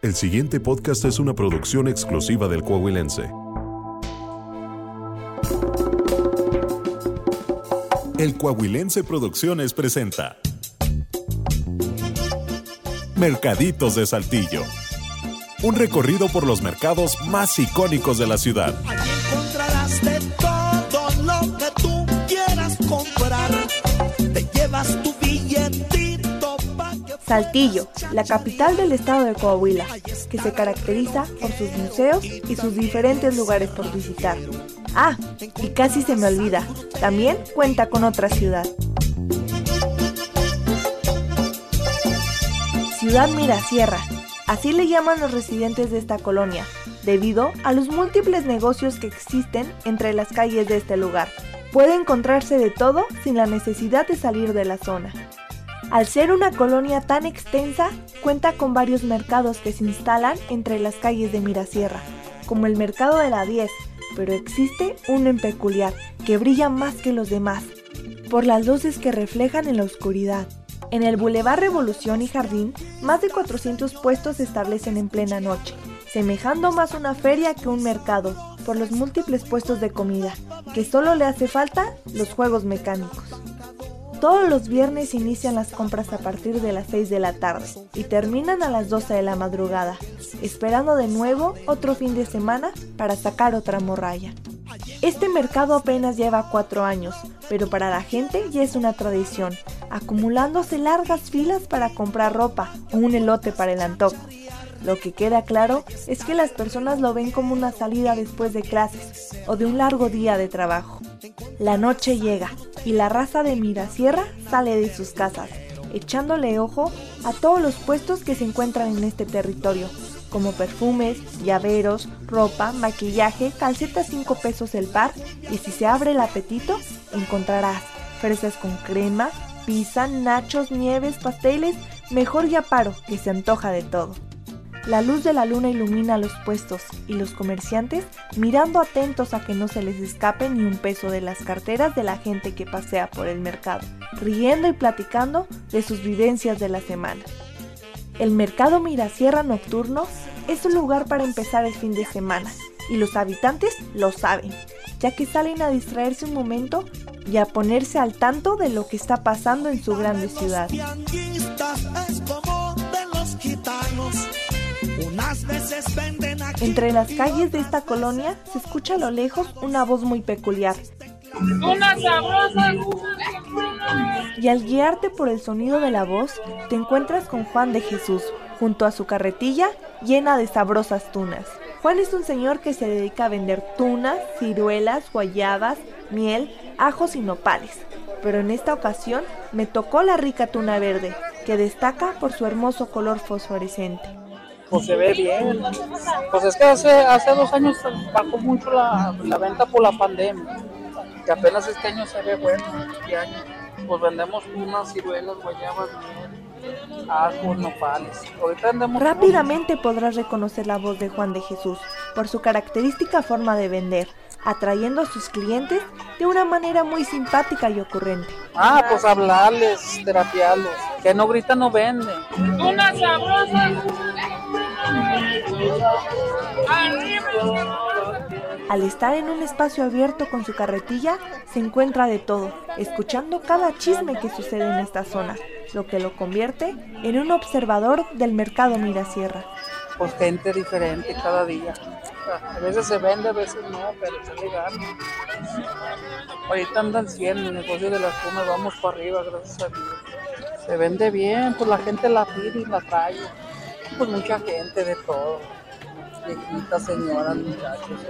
El siguiente podcast es una producción exclusiva del Coahuilense. El Coahuilense Producciones presenta Mercaditos de Saltillo. Un recorrido por los mercados más icónicos de la ciudad. Saltillo, la capital del estado de Coahuila, que se caracteriza por sus museos y sus diferentes lugares por visitar. Ah, y casi se me olvida, también cuenta con otra ciudad. Ciudad Mirasierra, así le llaman los residentes de esta colonia, debido a los múltiples negocios que existen entre las calles de este lugar. Puede encontrarse de todo sin la necesidad de salir de la zona. Al ser una colonia tan extensa, cuenta con varios mercados que se instalan entre las calles de Mirasierra, como el mercado de la 10, pero existe uno en peculiar, que brilla más que los demás, por las luces que reflejan en la oscuridad. En el Boulevard Revolución y Jardín, más de 400 puestos se establecen en plena noche, semejando más una feria que un mercado, por los múltiples puestos de comida, que solo le hace falta los juegos mecánicos. Todos los viernes inician las compras a partir de las 6 de la tarde y terminan a las 12 de la madrugada, esperando de nuevo otro fin de semana para sacar otra morralla. Este mercado apenas lleva 4 años, pero para la gente ya es una tradición, acumulándose largas filas para comprar ropa o un elote para el antojo. Lo que queda claro es que las personas lo ven como una salida después de clases o de un largo día de trabajo. La noche llega y la raza de Mirasierra sale de sus casas, echándole ojo a todos los puestos que se encuentran en este territorio, como perfumes, llaveros, ropa, maquillaje, calcetas 5 pesos el par y si se abre el apetito encontrarás fresas con crema, pizza, nachos, nieves, pasteles, mejor ya paro que se antoja de todo. La luz de la luna ilumina los puestos y los comerciantes mirando atentos a que no se les escape ni un peso de las carteras de la gente que pasea por el mercado, riendo y platicando de sus vivencias de la semana. El mercado Mirasierra Nocturno es un lugar para empezar el fin de semana y los habitantes lo saben, ya que salen a distraerse un momento y a ponerse al tanto de lo que está pasando en su grande ciudad. Entre las calles de esta colonia se escucha a lo lejos una voz muy peculiar. Y al guiarte por el sonido de la voz, te encuentras con Juan de Jesús, junto a su carretilla llena de sabrosas tunas. Juan es un señor que se dedica a vender tunas, ciruelas, guayabas, miel, ajos y nopales. Pero en esta ocasión me tocó la rica tuna verde, que destaca por su hermoso color fosforescente. Pues se ve bien. Pues es que hace, hace dos años bajó mucho la, la venta por la pandemia. Que apenas este año se ve bueno, este año. Pues vendemos unas ciruelas, guayabas, miel, ajos, nopales. Ahorita vendemos Rápidamente podrás reconocer la voz de Juan de Jesús por su característica forma de vender, atrayendo a sus clientes de una manera muy simpática y ocurrente. Ah, pues hablarles, terapiarlos. Que no grita, no vende. Al estar en un espacio abierto con su carretilla, se encuentra de todo, escuchando cada chisme que sucede en esta zona, lo que lo convierte en un observador del mercado Mirasierra. Pues gente diferente cada día. A veces se vende, a veces no, pero se le gana. Ahorita andan 100 el negocio de las tunas, vamos para arriba, gracias a Dios. Se vende bien, pues la gente la pide y la trae. Pues mucha gente de todo. Viejitas, señoras, muchachos.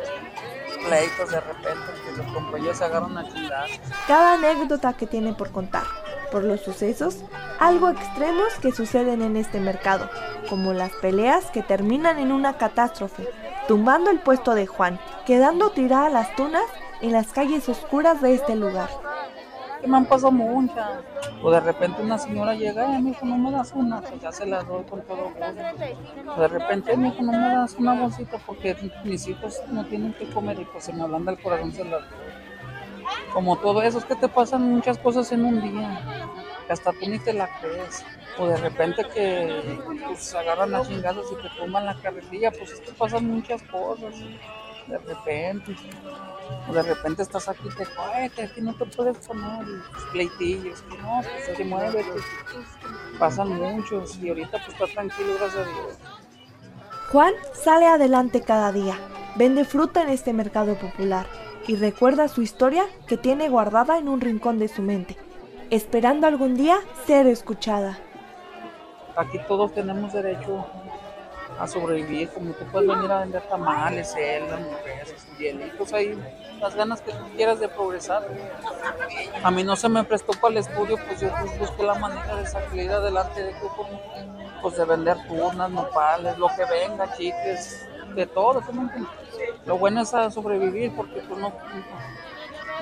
Pleitos de repente, que los compañeros se agarran a chingar. Cada anécdota que tiene por contar, por los sucesos, algo extremos que suceden en este mercado, como las peleas que terminan en una catástrofe, tumbando el puesto de Juan, quedando tiradas las tunas en las calles oscuras de este lugar. Que me han pasado muchas. O de repente una señora llega, y me dijo, no me das una, pues ya se la doy con todo gusto. O de repente me dijo, no me das una bolsita porque mis hijos no tienen que comer y pues se me ablanda el corazón, se las doy. Como todo eso, es que te pasan muchas cosas en un día. hasta tú ni te la crees. O de repente que pues agarran las chingadas y te toman la carretilla, pues es que pasan muchas cosas. De repente. O de repente estás aquí, te que aquí no te puedes poner y pleitillos, que no, pues se mueve, pasan muchos y ahorita pues está tranquilo, gracias a Dios. Juan sale adelante cada día, vende fruta en este mercado popular y recuerda su historia que tiene guardada en un rincón de su mente, esperando algún día ser escuchada. Aquí todos tenemos derecho a sobrevivir, como tú puedes venir a vender tamales, celas, hamburguesas, hielitos, ahí las ganas que tú quieras de progresar. A mí no se me prestó para el estudio, pues yo pues busqué la manera de salir adelante de grupo, pues de vender turnas, nopales, lo que venga, chicles, de todo, Lo bueno es a sobrevivir porque pues no,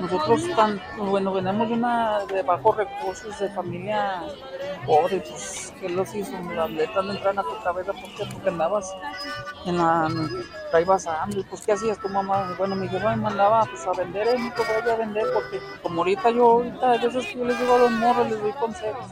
nosotros tan, bueno, venimos de una de bajos recursos, de familia pobre, pues, ¿qué los hizo? Las letras no entran a tu cabeza porque, porque andabas en la, traibas hambre, pues, ¿qué hacías tu mamá? Bueno, mi jefa me mandaba, pues, a vender, voy a vender, porque como ahorita yo, ahorita, a veces yo les digo a los morros, les doy consejos,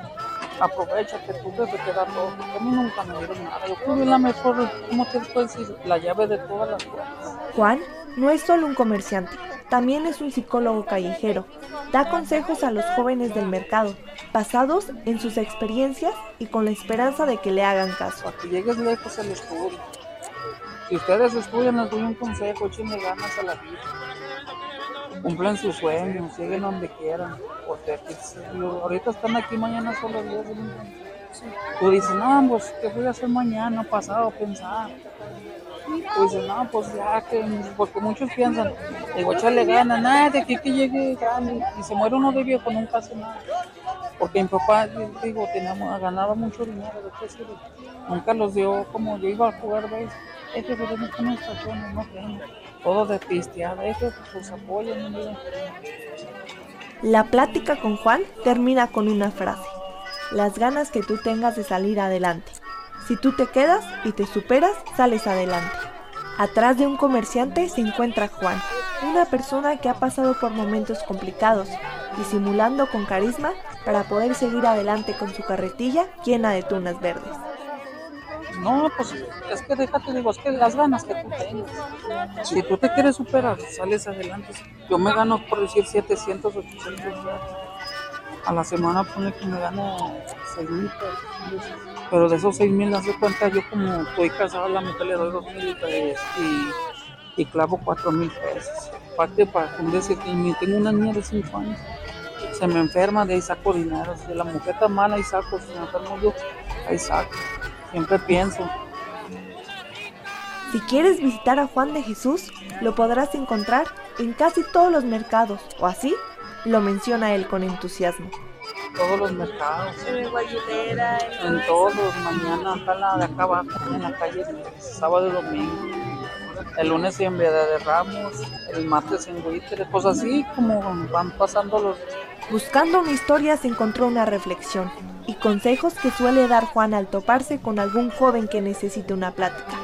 aprovecha que tú jefe te todo, a mí nunca me dieron nada, yo fui la mejor, ¿cómo te puedes decir? La llave de todas las cosas. Juan no es solo un comerciante, también es un psicólogo callejero. Da consejos a los jóvenes del mercado, basados en sus experiencias y con la esperanza de que le hagan caso. Para que llegues lejos el estudio. Si ustedes estudian, les doy un consejo, échenle ganas a la vida. Cumplan sus sueños, lleguen donde quieran. Porque ahorita están aquí, mañana son los días de Tú dices, no, pues, ¿qué voy a hacer mañana, pasado, pensar? Pues no, pues ya que, porque muchos piensan, digo, echarle ganas, nada, de aquí que llegue y se muere uno de viejo, nunca hace nada. Porque mi papá, digo, teníamos, ganaba mucho dinero, de nunca los dio como yo iba a jugar, ¿ves? Este pues no tiene estaciones, no tengo. Todo de pisteada, este pues apoyan. La plática con Juan termina con una frase. Las ganas que tú tengas de salir adelante. Si tú te quedas y te superas, sales adelante. Atrás de un comerciante se encuentra Juan, una persona que ha pasado por momentos complicados, disimulando con carisma para poder seguir adelante con su carretilla llena de tunas verdes. No, pues es que déjate, digo, es que las ganas que tú tengas. Si tú te quieres superar, sales adelante. Yo me gano, por decir, 700, 800 A la semana pone que me gano 6 mil pero de esos 6 mil, hace cuenta, yo como estoy casado, la mujer le doy 2 mil y, y clavo 4 mil pesos. Aparte, para decir que tengo una niña de 5 años, se me enferma, de ahí saco dinero. Si la mujer está mala, ahí saco. Si me enfermo yo, ahí saco. Siempre pienso. Si quieres visitar a Juan de Jesús, lo podrás encontrar en casi todos los mercados, o así lo menciona él con entusiasmo todos los mercados. En todos, mañana acá la de acá abajo, en la calle, sábado y domingo. El lunes en Veda de Ramos, el martes en Huitre, pues así como van pasando los... Buscando una historia se encontró una reflexión y consejos que suele dar Juan al toparse con algún joven que necesite una plática.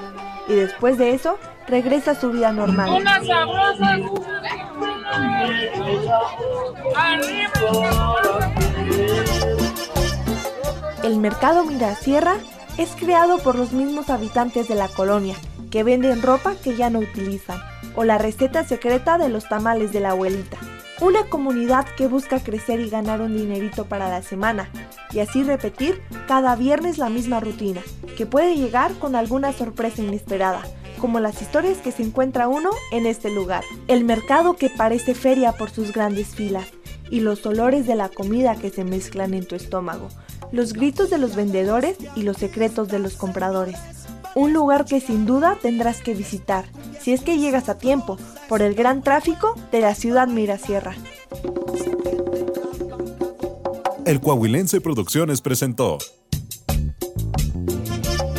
Y después de eso, regresa a su vida normal. ¡Una sabrosa! El mercado Mirasierra es creado por los mismos habitantes de la colonia, que venden ropa que ya no utilizan, o la receta secreta de los tamales de la abuelita. Una comunidad que busca crecer y ganar un dinerito para la semana, y así repetir cada viernes la misma rutina, que puede llegar con alguna sorpresa inesperada, como las historias que se encuentra uno en este lugar. El mercado que parece feria por sus grandes filas, y los olores de la comida que se mezclan en tu estómago, los gritos de los vendedores y los secretos de los compradores. Un lugar que sin duda tendrás que visitar, si es que llegas a tiempo, por el gran tráfico de la ciudad Mirasierra. El Coahuilense Producciones presentó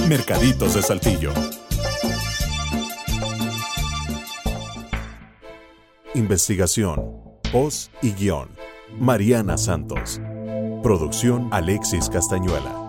Mercaditos de Saltillo. Investigación, voz y guion. Mariana Santos. Producción Alexis Castañuela.